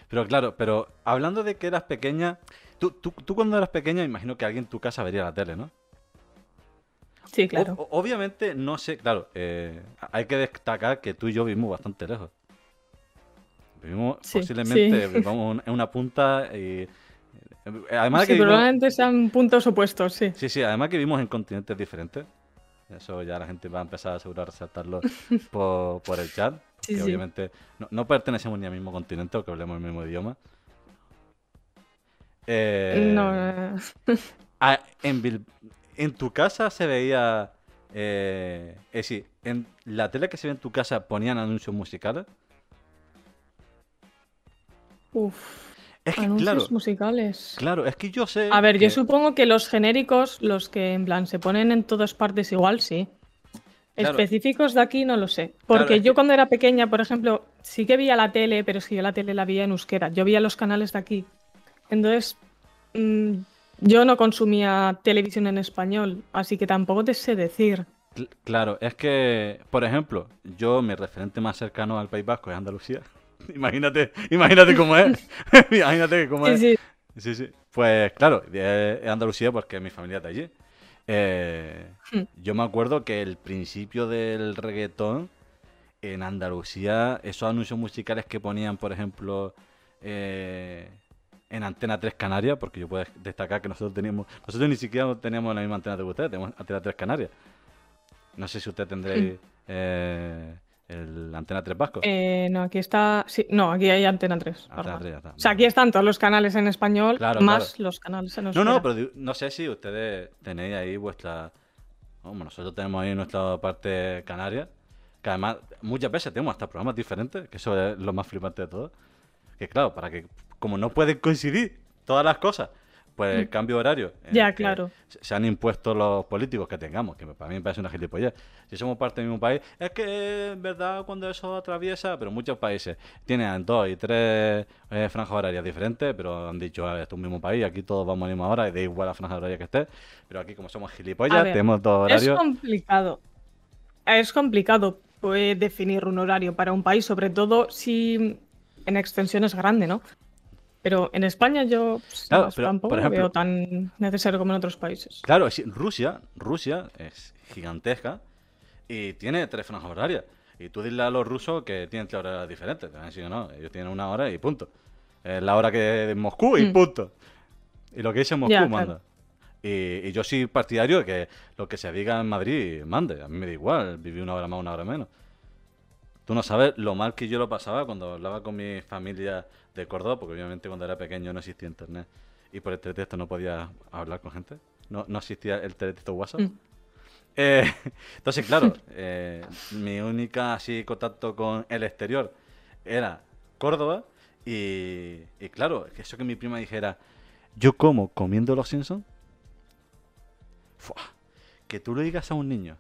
Pero claro, pero hablando de que eras pequeña, tú, tú, tú cuando eras pequeña, imagino que alguien en tu casa vería la tele, ¿no? Sí, claro. O- obviamente, no sé, claro, eh, hay que destacar que tú y yo vivimos bastante lejos. Vivimos Sí, posiblemente sí. vivamos en una punta y... eh, Además Sí, que vivimos- probablemente sean puntos opuestos, sí. Sí, sí, además que vivimos en continentes diferentes. Eso ya la gente va a empezar a asegurar resaltarlo por, por el chat. Sí, que sí. obviamente no, no pertenecemos ni al mismo continente o que hablemos el mismo idioma. Eh, No, no, ah, en, Bil- en tu casa se veía. Eh, es decir, en la tele que se ve en tu casa ponían anuncios musicales. Uf, Es que, anuncios claro, musicales. claro, es que yo sé. A ver, yo supongo que los genéricos, los que en plan se ponen en todas partes igual, sí. Claro. Específicos de aquí no lo sé. Porque Claro, yo que- cuando era pequeña, por ejemplo, sí que veía la tele, pero es que yo la tele la veía en euskera. Yo veía los canales de aquí. Entonces, mm, yo no consumía televisión en español, así que tampoco te sé decir. Cl- Claro, es que, por ejemplo, yo, mi referente más cercano al País Vasco es Andalucía. Imagínate, imagínate cómo es. imagínate cómo es. sí. Sí, sí. Pues claro, es Andalucía porque mi familia es de allí. Eh, Hmm. yo me acuerdo que el principio del reggaetón en Andalucía, esos anuncios musicales que ponían, por ejemplo, eh, en Antena 3 Canarias, porque yo puedo destacar que nosotros teníamos, nosotros ni siquiera teníamos la misma antena de ustedes, tenemos Antena 3 Canarias. No sé si usted tendréis eh, el Antena 3 Vasco. Eh, no, aquí está. Sí, no, aquí hay Antena 3. Antena normal. 3 ya está. O sea, aquí están todos los canales en español, Claro, más claro. los canales en No, euskera. no, pero no sé si ustedes tenéis ahí vuestra... Bueno, nosotros tenemos ahí nuestra parte canaria, que además muchas veces tenemos hasta programas diferentes, que eso es lo más flipante de todo. Que claro, para que, como no pueden coincidir todas las cosas, pues el cambio de horario. Mm. Ya, claro. Se han impuesto los políticos que tengamos, que para mí me parece una gilipollez. Si somos parte del mismo país, es que en verdad cuando eso atraviesa, pero muchos países tienen dos y tres eh, franjas horarias diferentes, pero han dicho, "Ah, esto es un mismo país, aquí todos vamos a la misma hora y da igual la franja horaria que esté. Pero aquí como somos A gilipollas, ver, tenemos dos Es horarios. complicado. Es complicado pues, definir un horario para un país, sobre todo si en extensión es grande, ¿no? Pero en España yo pues, Claro, pero, tampoco por ejemplo- veo tan necesario como en otros países. Claro, Rusia, Rusia es gigantesca y tiene tres franjas horarias. Y tú dile a los rusos que tienen tres horas diferentes. Te van a decir no, ellos tienen una hora y punto. Es la hora que de Moscú y Mm. punto. Y lo que dice Moscú manda. claro. Y, y yo soy partidario de que lo que se diga en Madrid mande. A mí me da igual, viví una hora más, una hora menos. Tú no sabes lo mal que yo lo pasaba cuando hablaba con mi familia de Córdoba, porque obviamente cuando era pequeño no existía internet. Y por el teletexto no podía hablar con gente. No, no existía el teletexto WhatsApp. Mm. Eh, entonces, claro, eh, mi única así contacto con el exterior era Córdoba y, y claro, eso que mi prima dijera, yo como comiendo los Simpsons, que tú le digas a un niño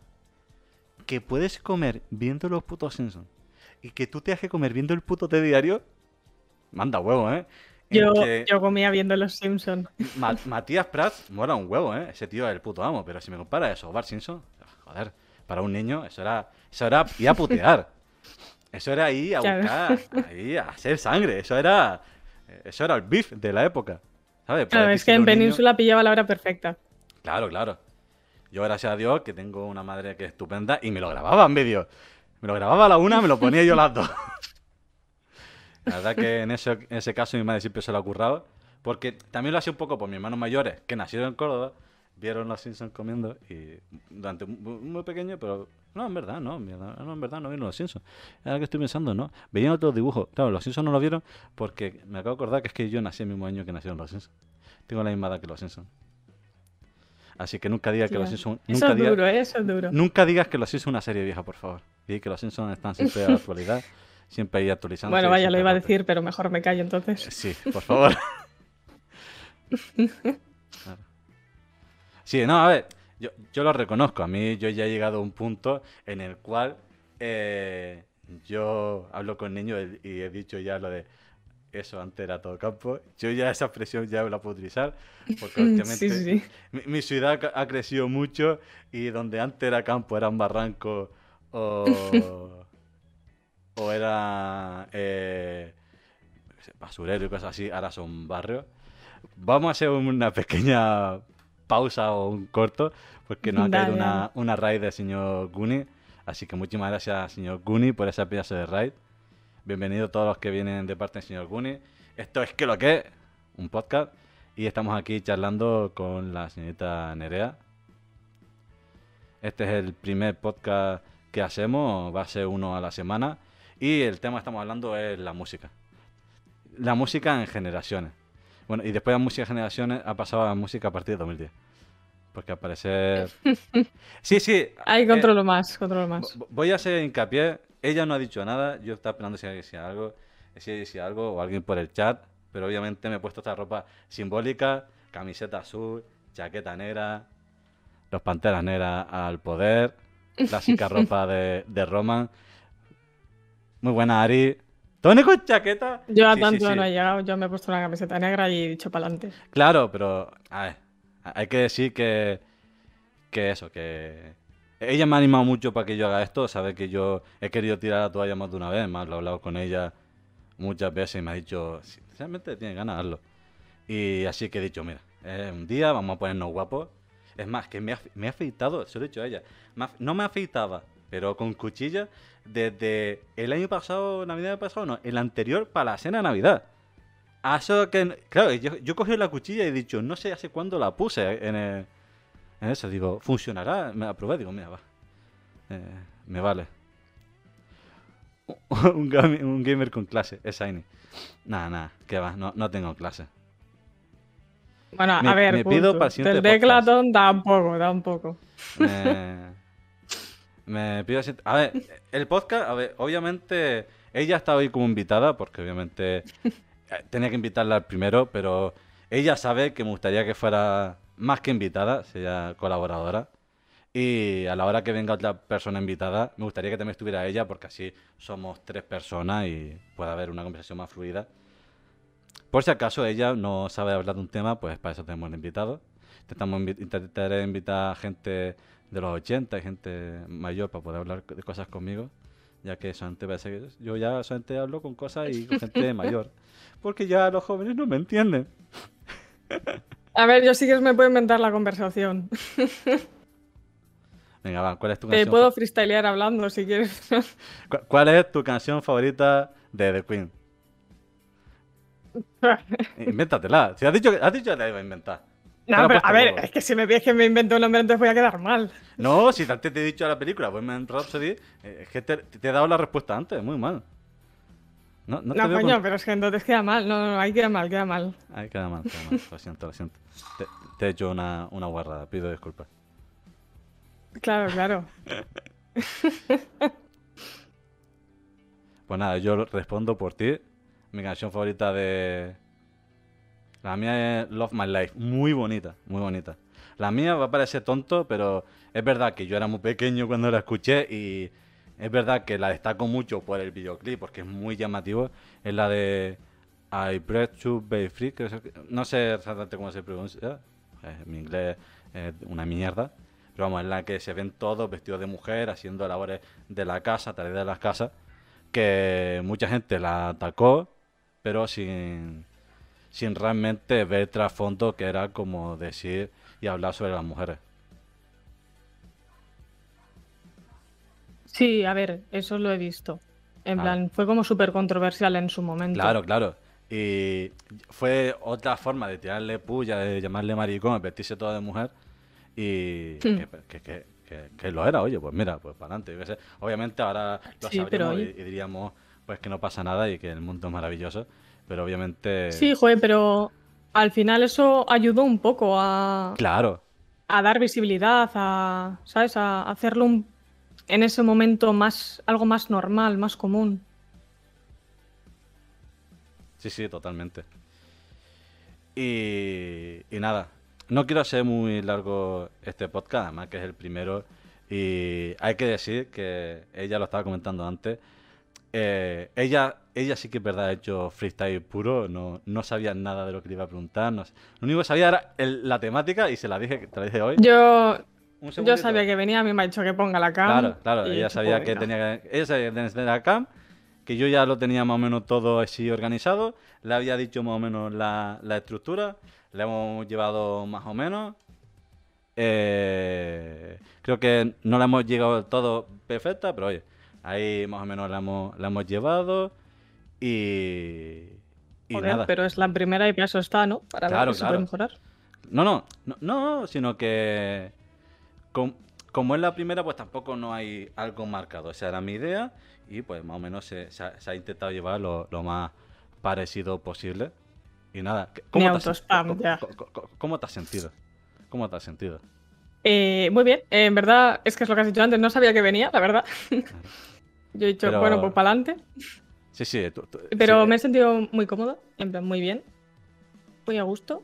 que puedes comer viendo los putos Simpsons y que tú te has que comer viendo el puto de diario, manda huevo, ¿eh? Yo, yo comía viendo Los Simpsons. Ma- Matías Prats mola un huevo, ¿eh? Ese tío es el puto amo, pero si me compara eso, Bart Simpson, joder, para un niño eso era, eso era ir a putear. Eso era ir a Claro. buscar, ahí a hacer sangre. Eso era, eso era el beef de la época. ¿Sabes? Claro, es que en niño- Península pillaba la hora perfecta. Claro, claro. Yo, gracias a Dios, que tengo una madre que es estupenda y me lo grababa en vídeo. Me lo grababa a la una, me lo ponía yo a las dos. La verdad que en ese, en ese caso mi madre siempre se lo ha currado. Porque también lo hacía un poco por mis hermanos mayores, que nacieron en Córdoba, vieron los Simpsons comiendo y durante muy, muy pequeño, pero no, en verdad, no, no, en verdad no vieron los Simpsons. Ahora que estoy pensando, no. Veían otros dibujos. Claro, los Simpsons no lo vieron porque me acabo de acordar que es que yo nací el mismo año que nacieron los Simpsons. Tengo la misma edad que los Simpsons. Así que nunca digas que los. Simpsons... Eso Nunca es digas, duro. Eso es duro. Nunca digas que los Simpsons es una serie vieja, por favor. Di que los Simpsons están siempre a la actualidad, siempre ahí actualizando. Bueno, vaya, lo iba a decir, pero mejor me callo entonces. Sí, por favor. Sí, no, a ver, yo, yo lo reconozco. A mí yo ya he llegado a un punto en el cual eh, yo hablo con niños y he dicho ya lo de eso antes era todo campo. Yo ya esa expresión ya la puedo utilizar porque últimamente Sí, sí, mi, mi ciudad ha crecido mucho y donde antes era campo era un barranco o, o era eh, basurero y cosas así, ahora son barrios. Vamos a hacer una pequeña pausa o un corto porque nos ha Dale, caído una, una raid del señor Guni. Así que muchísimas gracias, señor Guni, por ese pedazo de raid. Bienvenidos todos los que vienen de parte del señor Guni. Esto es que lo que es, un podcast. Y estamos aquí charlando con la señorita Nerea. Este es el primer podcast que hacemos, va a ser uno a la semana. Y el tema que estamos hablando es la música. La música en generaciones. Bueno, y después de la música en generaciones ha pasado a la música a partir de 2010. Porque al parecer... Sí, sí. Ahí eh, controlo más, controlo más. Vo- Voy a hacer hincapié. Ella no ha dicho nada. Yo estaba esperando si alguien decía algo, si ella decía algo o alguien por el chat. Pero obviamente me he puesto esta ropa simbólica: camiseta azul, chaqueta negra, los panteras negras al poder, clásica ropa de, de Roman. Muy buena, Ari. Tony con chaqueta. Yo a Sí, sí, tanto sí. no he llegado, yo me he puesto una camiseta negra y he dicho para adelante. Claro, pero a ver, hay que decir que, que eso, que ella me ha animado mucho para que yo haga esto, sabe que yo he querido tirar la toalla más de una vez, más lo he hablado con ella muchas veces y me ha dicho, sinceramente tiene ganas de hazlo. Y así que he dicho, mira, eh, un día vamos a ponernos guapos. Es más, que me ha, me ha afeitado, se lo he dicho a ella, me ha- no me afeitaba, pero con cuchilla desde el año pasado, Navidad pasado, no, el anterior para la cena de Navidad. A eso que, claro, yo, yo cogí la cuchilla y he dicho, no sé hace cuándo la puse en, el- en eso. Digo, ¿funcionará? Me la probé, digo, mira, va. Eh, me vale. un, gamer con clase, es Shiny. Nada, nada, que va, no, no tengo clase. Bueno, Me- a ver, me pido para el siguiente del. Declaton da un poco, da un poco. Me, pido así- A ver, el podcast, a ver, obviamente ella está hoy como invitada, porque obviamente eh, tenía que invitarla al primero, pero ella sabe que me gustaría que fuera más que invitada, sería colaboradora. Y a la hora que venga otra persona invitada, me gustaría que también estuviera ella, porque así somos tres personas y puede haber una conversación más fluida. Por si acaso ella no sabe hablar de un tema, pues para eso tenemos el invitado. Intentamos invi- intentaré invitar a gente de los 80 y gente mayor para poder hablar de cosas conmigo, ya que solamente parece que yo ya solamente hablo con cosas y con gente mayor, porque ya los jóvenes no me entienden. A ver, yo sí que me puedo inventar la conversación. Venga, va, ¿cuál es tu Te canción? puedo fa- freestylear hablando si quieres. cu- ¿Cuál es tu canción favorita de The Queen? Invéntatela. Si has dicho que has dicho que te la iba a inventar. No, pero, a ver, es que si me pides que me invento un nombre, entonces voy a quedar mal. No, si antes te he dicho la película, Bohemian Rhapsody, eh, es que te, te he dado la respuesta antes, muy mal. No, no, No, coño, con- pero es que entonces queda mal. No, no, no, ahí queda mal, queda mal. Ay, queda mal, queda mal. Lo siento, lo siento. Te, te he hecho una, una guarrada, pido disculpas. Claro, claro. Pues nada, yo respondo por ti. Mi canción favorita de... La mía es Love My Life. Muy bonita, muy bonita. La mía va a parecer tonto, pero es verdad que yo era muy pequeño cuando la escuché y es verdad que la destaco mucho por el videoclip porque es muy llamativo. Es la de I Breath to Be Free. que no sé exactamente cómo se pronuncia. mi inglés es una mierda. Pero vamos, es la que se ven todos vestidos de mujer haciendo labores de la casa, tareas de las casas. Que mucha gente la atacó, pero sin, sin realmente ver trasfondo que era como decir y hablar sobre las mujeres. Sí, a ver, eso lo he visto. En Ah. plan, fue como súper controversial en su momento. Claro, claro. Y fue otra forma de tirarle puya, de llamarle maricón, de vestirse todo de mujer. Y Hmm. que, que- que- lo era, oye, pues mira, pues para adelante. Obviamente ahora lo Sí, pero sabríamos y, y diríamos pues que no pasa nada y que el mundo es maravilloso. Pero obviamente... Sí, joder, pero al final eso ayudó un poco a, Claro, a dar visibilidad, a, ¿sabes? A hacerlo un- en ese momento más, algo más normal, más común. Sí, sí, totalmente. Y, y nada, no quiero hacer muy largo este podcast, además que es el primero. Y hay que decir que ella lo estaba comentando antes. Eh, ella, ella sí que es verdad ha hecho freestyle puro, no, no sabía nada de lo que le iba a preguntar. no sé. Lo único que sabía era el- la temática y se la dije, te la dije hoy. Yo, yo sabía que venía, a mí me ha dicho que ponga la cam. Claro, claro, y ella sabía pues, que tenía que... Ella sabía que tenía que tener la cam, que yo ya lo tenía más o menos todo así organizado, le había dicho más o menos la, la estructura, le hemos llevado más o menos. Eh, creo que no la hemos llegado del todo perfecta, pero oye, ahí más o menos la hemos, la hemos llevado y... Y Joder, nada. pero es la primera y para eso está, ¿no? Para Claro, ver si se claro. puede mejorar. No, no, no, no, sino que com- como es la primera, pues tampoco no hay algo marcado. Esa era mi idea y pues más o menos se, se ha, se ha intentado llevar lo, lo más parecido posible. Y nada, ¿qué- Ni te has co- ya. co- ¿Cómo te has sentido? ¿Cómo te has sentido? Eh, muy bien, eh, en verdad, es que es lo que has dicho antes, no sabía que venía, la verdad. Yo he dicho, Pero- bueno, pues para adelante. Sí, sí, tú- tú- Pero sí, me he sentido muy cómoda, en plan, muy bien, muy a gusto.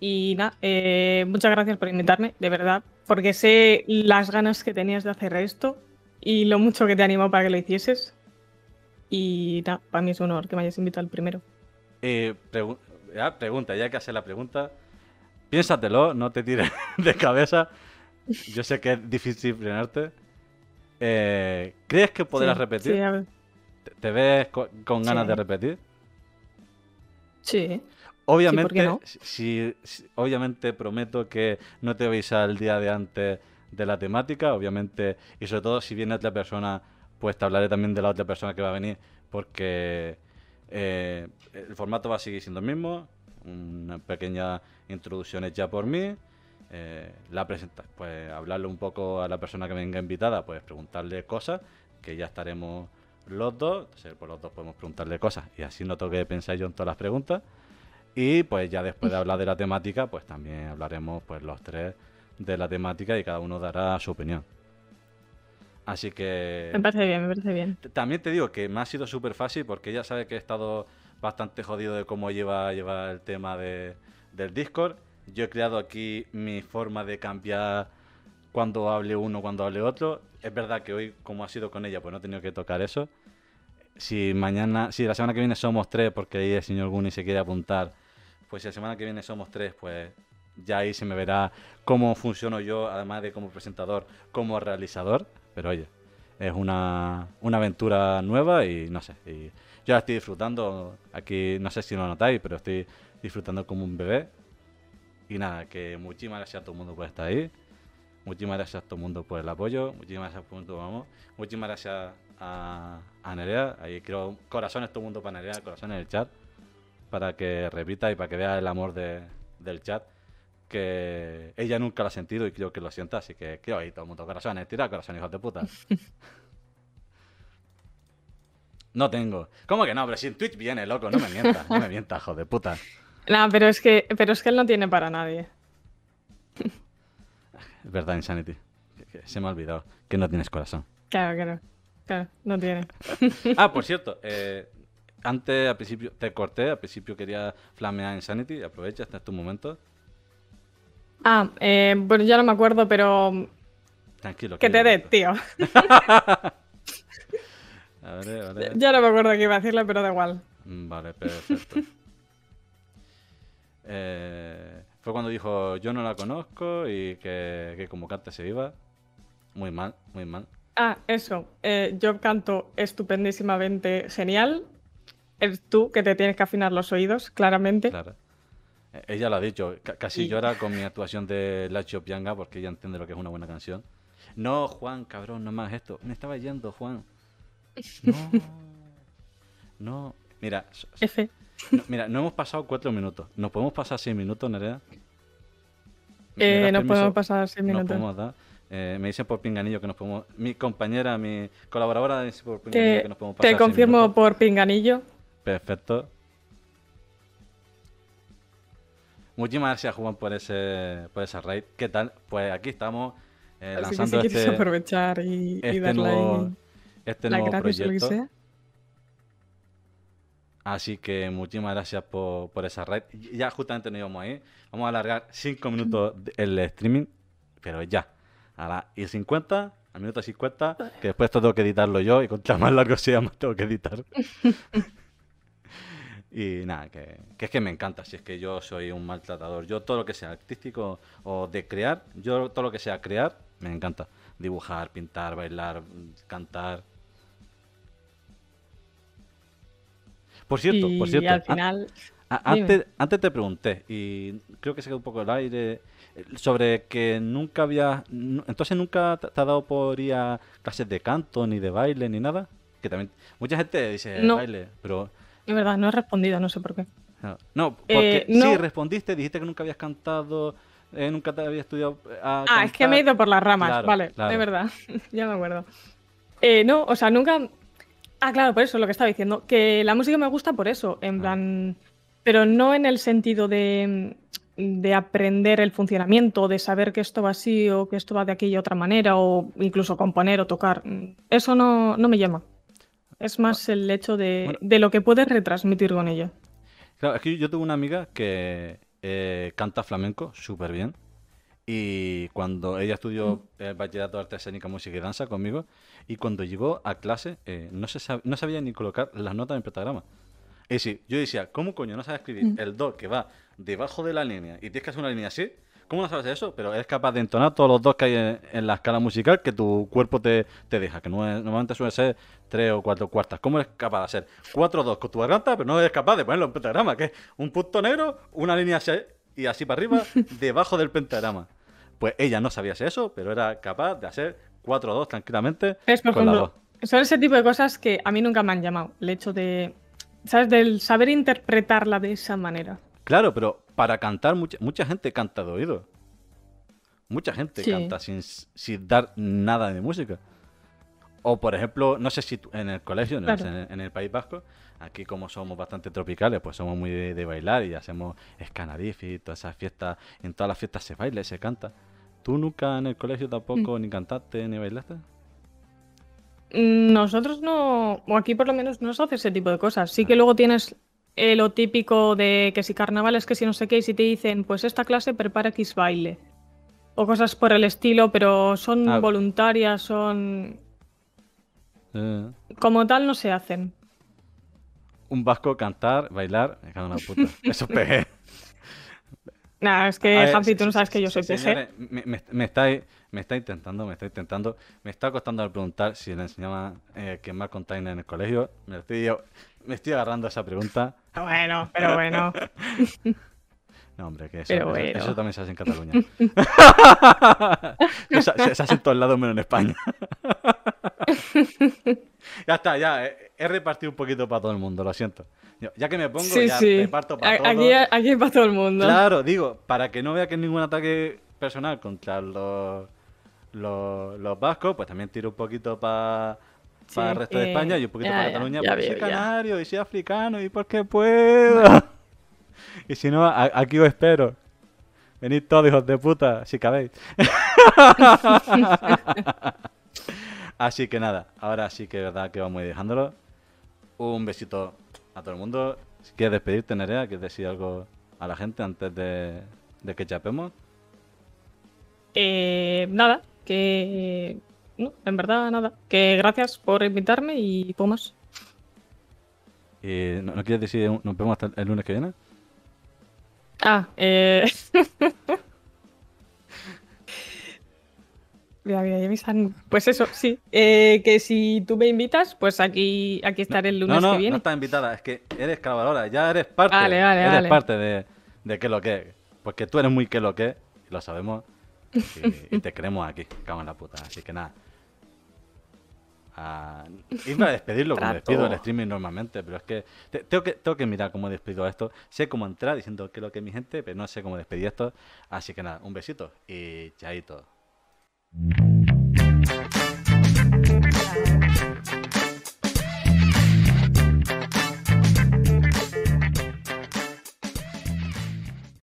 Y nada, eh, muchas gracias por invitarme, de verdad, porque sé las ganas que tenías de hacer esto y lo mucho que te animó para que lo hicieses. Y nada, para mí es un honor que me hayas invitado al primero. eh, pregu- ya, pregunta, ya que hacer la pregunta, piénsatelo, no te tires de cabeza. Yo sé que es difícil frenarte. Eh, ¿Crees que podrás Sí, repetir? Sí, a ver. ¿Te- ¿Te ves co- con ganas Sí. de repetir? Sí. Obviamente, no? si, si- obviamente prometo que no te vais al día de antes de la temática, obviamente, y sobre todo si viene otra persona, pues te hablaré también de la otra persona que va a venir, porque eh, el formato va a seguir siendo el mismo, una pequeña introducción hecha por mí, eh, la presenta, pues hablarle un poco a la persona que venga invitada, pues preguntarle cosas, que ya estaremos los dos, entonces por los dos podemos preguntarle cosas, y así no tengo que pensar yo en todas las preguntas. Y pues ya después de hablar de la temática, pues también hablaremos pues los tres de la temática y cada uno dará su opinión. Así que Me parece bien, me parece bien. también te digo que me ha sido súper fácil porque ella sabe que he estado bastante jodido de cómo lleva, lleva el tema de, del Discord. Yo he creado aquí mi forma de cambiar cuando hable uno, cuando hable otro. Es verdad que hoy, como ha sido con ella, pues no he tenido que tocar eso. Si mañana, si la semana que viene somos tres, porque ahí el señor Guni se quiere apuntar, pues si la semana que viene somos tres, pues ya ahí se me verá cómo funciono yo, además de como presentador, como realizador. Pero oye, es una, una aventura nueva y no sé. Y yo la estoy disfrutando. Aquí no sé si lo notáis, pero estoy disfrutando como un bebé. Y nada, que muchísimas gracias a todo el mundo por estar ahí. Muchísimas gracias a todo el mundo por el apoyo. Muchísimas gracias por todo vamos. Muchísimas gracias a, a Nerea. Ahí quiero corazones todo el mundo para Nerea, corazones en el chat. Para que repita y para que vea el amor de- del chat. Que ella nunca lo ha sentido y creo que lo sienta. Así que quiero ahí todo el mundo corazones. Tira corazones, hijos de puta. No tengo. ¿Cómo que no? Pero si en Twitch viene, loco. No me mientas. No me mientas, hijo de puta. Nada, pero es que, pero es que él no tiene para nadie. Es verdad, Insanity. Se me ha olvidado que no tienes corazón. Claro, claro. Claro, no tiene. ah, por cierto, eh, antes, al principio, te corté, al principio quería flamear Insanity, aprovecha, este es tu momento. Ah, eh, bueno, ya no me acuerdo, pero... Tranquilo. Que te dé, tío. a ver, a ver. Ya no me acuerdo qué iba a decirle, pero da igual. Mm, vale, perfecto. Eh, fue cuando dijo, yo no la conozco y que, que como canta se iba. Muy mal, muy mal. Ah, eso. Eh, yo canto estupendísimamente genial. Es tú que te tienes que afinar los oídos, claramente. Claro. Eh, ella lo ha dicho. casi llora con mi actuación de La Chopianga porque ella entiende lo que es una buena canción. No, Juan, cabrón, no más esto. Me estaba yendo, Juan. No. No. Mira. F. mira, no hemos pasado cuatro minutos. ¿Nos podemos pasar seis minutos, Nerea? Eh, no podemos pasar seis minutos. podemos dar. Eh, me dicen por pinganillo que nos podemos. Mi compañera, mi colaboradora dice por pinganillo que nos podemos pasar. Te confirmo por pinganillo. Perfecto. Muchísimas gracias, Juan, por ese, por ese raid. ¿Qué tal? Pues aquí estamos eh, lanzando que si este, aprovechar y, este darle nuevo, este nuevo proyecto. Así que muchísimas gracias por, por esa raid. Ya justamente nos íbamos ahí. Vamos a alargar 5 minutos el streaming, pero ya a y 50, al minuto 50, que después tengo que editarlo yo y contra más largo sea más tengo que editar. y nada, que, es que me encanta, si es que yo soy un maltratador. Yo todo lo que sea artístico o de crear, yo todo lo que sea crear, me encanta. Dibujar, pintar, bailar, cantar. Por cierto, por cierto. Y al final... antes, antes te pregunté, y creo que se quedó un poco el aire sobre que nunca había... Entonces nunca te ha dado por ir a clases de canto, ni de baile, ni nada. Que también... Mucha gente dice baile, pero... Es verdad, no he respondido, no sé por qué. No, porque eh, sí, respondiste, dijiste que nunca habías cantado, eh, nunca te había estudiado eh, Ah, es que me he ido por las ramas, vale, de verdad, ya me acuerdo. no, o sea, nunca... Ah, claro, por eso lo que estaba diciendo, que la música me gusta por eso, en ah. plan... Pero no en el sentido de de aprender el funcionamiento, de saber que esto va así o que esto va de aquella otra manera, o incluso componer o tocar. Eso no, me llama. Es más el hecho de, lo que puedes retransmitir con ella. Claro, es que yo tengo una amiga que eh, canta flamenco súper bien. Y cuando ella estudió mm. el bachillerato de arte escénica, música y danza conmigo, y cuando llegó a clase, eh, no, se no sabía ni colocar las notas en pentagrama. Y sí, yo decía, ¿cómo coño no sabes escribir mm. el do que va debajo de la línea y tienes que hacer una línea así? ¿Cómo no sabes eso? Pero eres capaz de entonar todos los dos que hay en, la escala musical que tu cuerpo te, deja, que normalmente suele ser tres o cuatro cuartas. ¿Cómo eres capaz de hacer cuatro dos con tu garganta, pero no eres capaz de ponerlo en pentagrama? Que es un punto negro, una línea así y así para arriba, debajo del pentagrama. Pues ella no sabía hacer eso, pero era capaz de hacer cuatro dos tranquilamente. Es, por ejemplo, son ese tipo de cosas que a mí nunca me han llamado. El hecho de ¿sabes? Del saber interpretarla de esa manera. Claro, pero para cantar, mucha, mucha gente canta de oído. Mucha gente canta sin, sin, dar nada de música. O, por ejemplo, no sé si en el colegio, en, el, País Vasco, aquí como somos bastante tropicales, pues somos muy de, bailar y hacemos escanadifi y todas esas fiestas. En todas las fiestas se baila y se canta. ¿Tú nunca en el colegio tampoco mm. ni cantaste ni bailaste? Nosotros no, o aquí por lo menos no se hace ese tipo de cosas. Sí que luego tienes eh, lo típico de que si carnavales, que si no sé qué, y si te dicen, pues esta clase prepara X baile. O cosas por el estilo, pero son ah. voluntarias, son... Eh. Como tal no se hacen. Un vasco cantar, bailar, me cago en puta. Eso es Nada, es que, Hansi, tú no sabes que yo soy PG. Me, me, me, estáis me está intentando, me está intentando, me está costando al preguntar si le enseñaba eh, quemar container en el colegio. Me estoy, me estoy agarrando a esa pregunta. Bueno, pero bueno. No, hombre, que eso, eso, también se hace en Cataluña. se, se, hace en todos lados menos en España. Ya está, ya. Eh, he repartido un poquito para todo el mundo, lo siento. Ya que me pongo, ya reparto para todo. Aquí, aquí para todo el mundo. Claro, digo, para que no vea que es ningún ataque personal contra los los, vascos, pues también tiro un poquito para el resto de España y un poquito para Cataluña, porque soy canario y soy africano y porque puedo. y si no, aquí os espero. Venid todos, hijos de puta, si cabéis. Así que nada, ahora sí que es verdad que vamos a ir dejándolo. Un besito a todo el mundo. Si quieres despedirte, Nerea, ¿quieres decir algo a la gente antes de, de que chapemos? Eh, nada, que. No, en verdad, nada. Que gracias por invitarme y poco más. ¿Y no, no quieres decir nos vemos hasta el lunes que viene? Ah, eh. Pues eso, sí. Eh, que si tú me invitas, pues aquí, aquí estaré el lunes no, no, que viene. no estás invitada, es que eres colaboradora, ya eres parte. Vale, vale, eres vale. parte de, de qué lo que. Porque tú eres muy qué lo que, y lo sabemos. Y, y te queremos aquí, cago en la puta. Así que nada. Ah, iba a despedirlo como Trato. despido el streaming normalmente, pero es que te- tengo que tengo que mirar cómo despido esto. Sé cómo entrar diciendo que lo que es mi gente, pero no sé cómo despedir esto. Así que nada, un besito y chaito. Música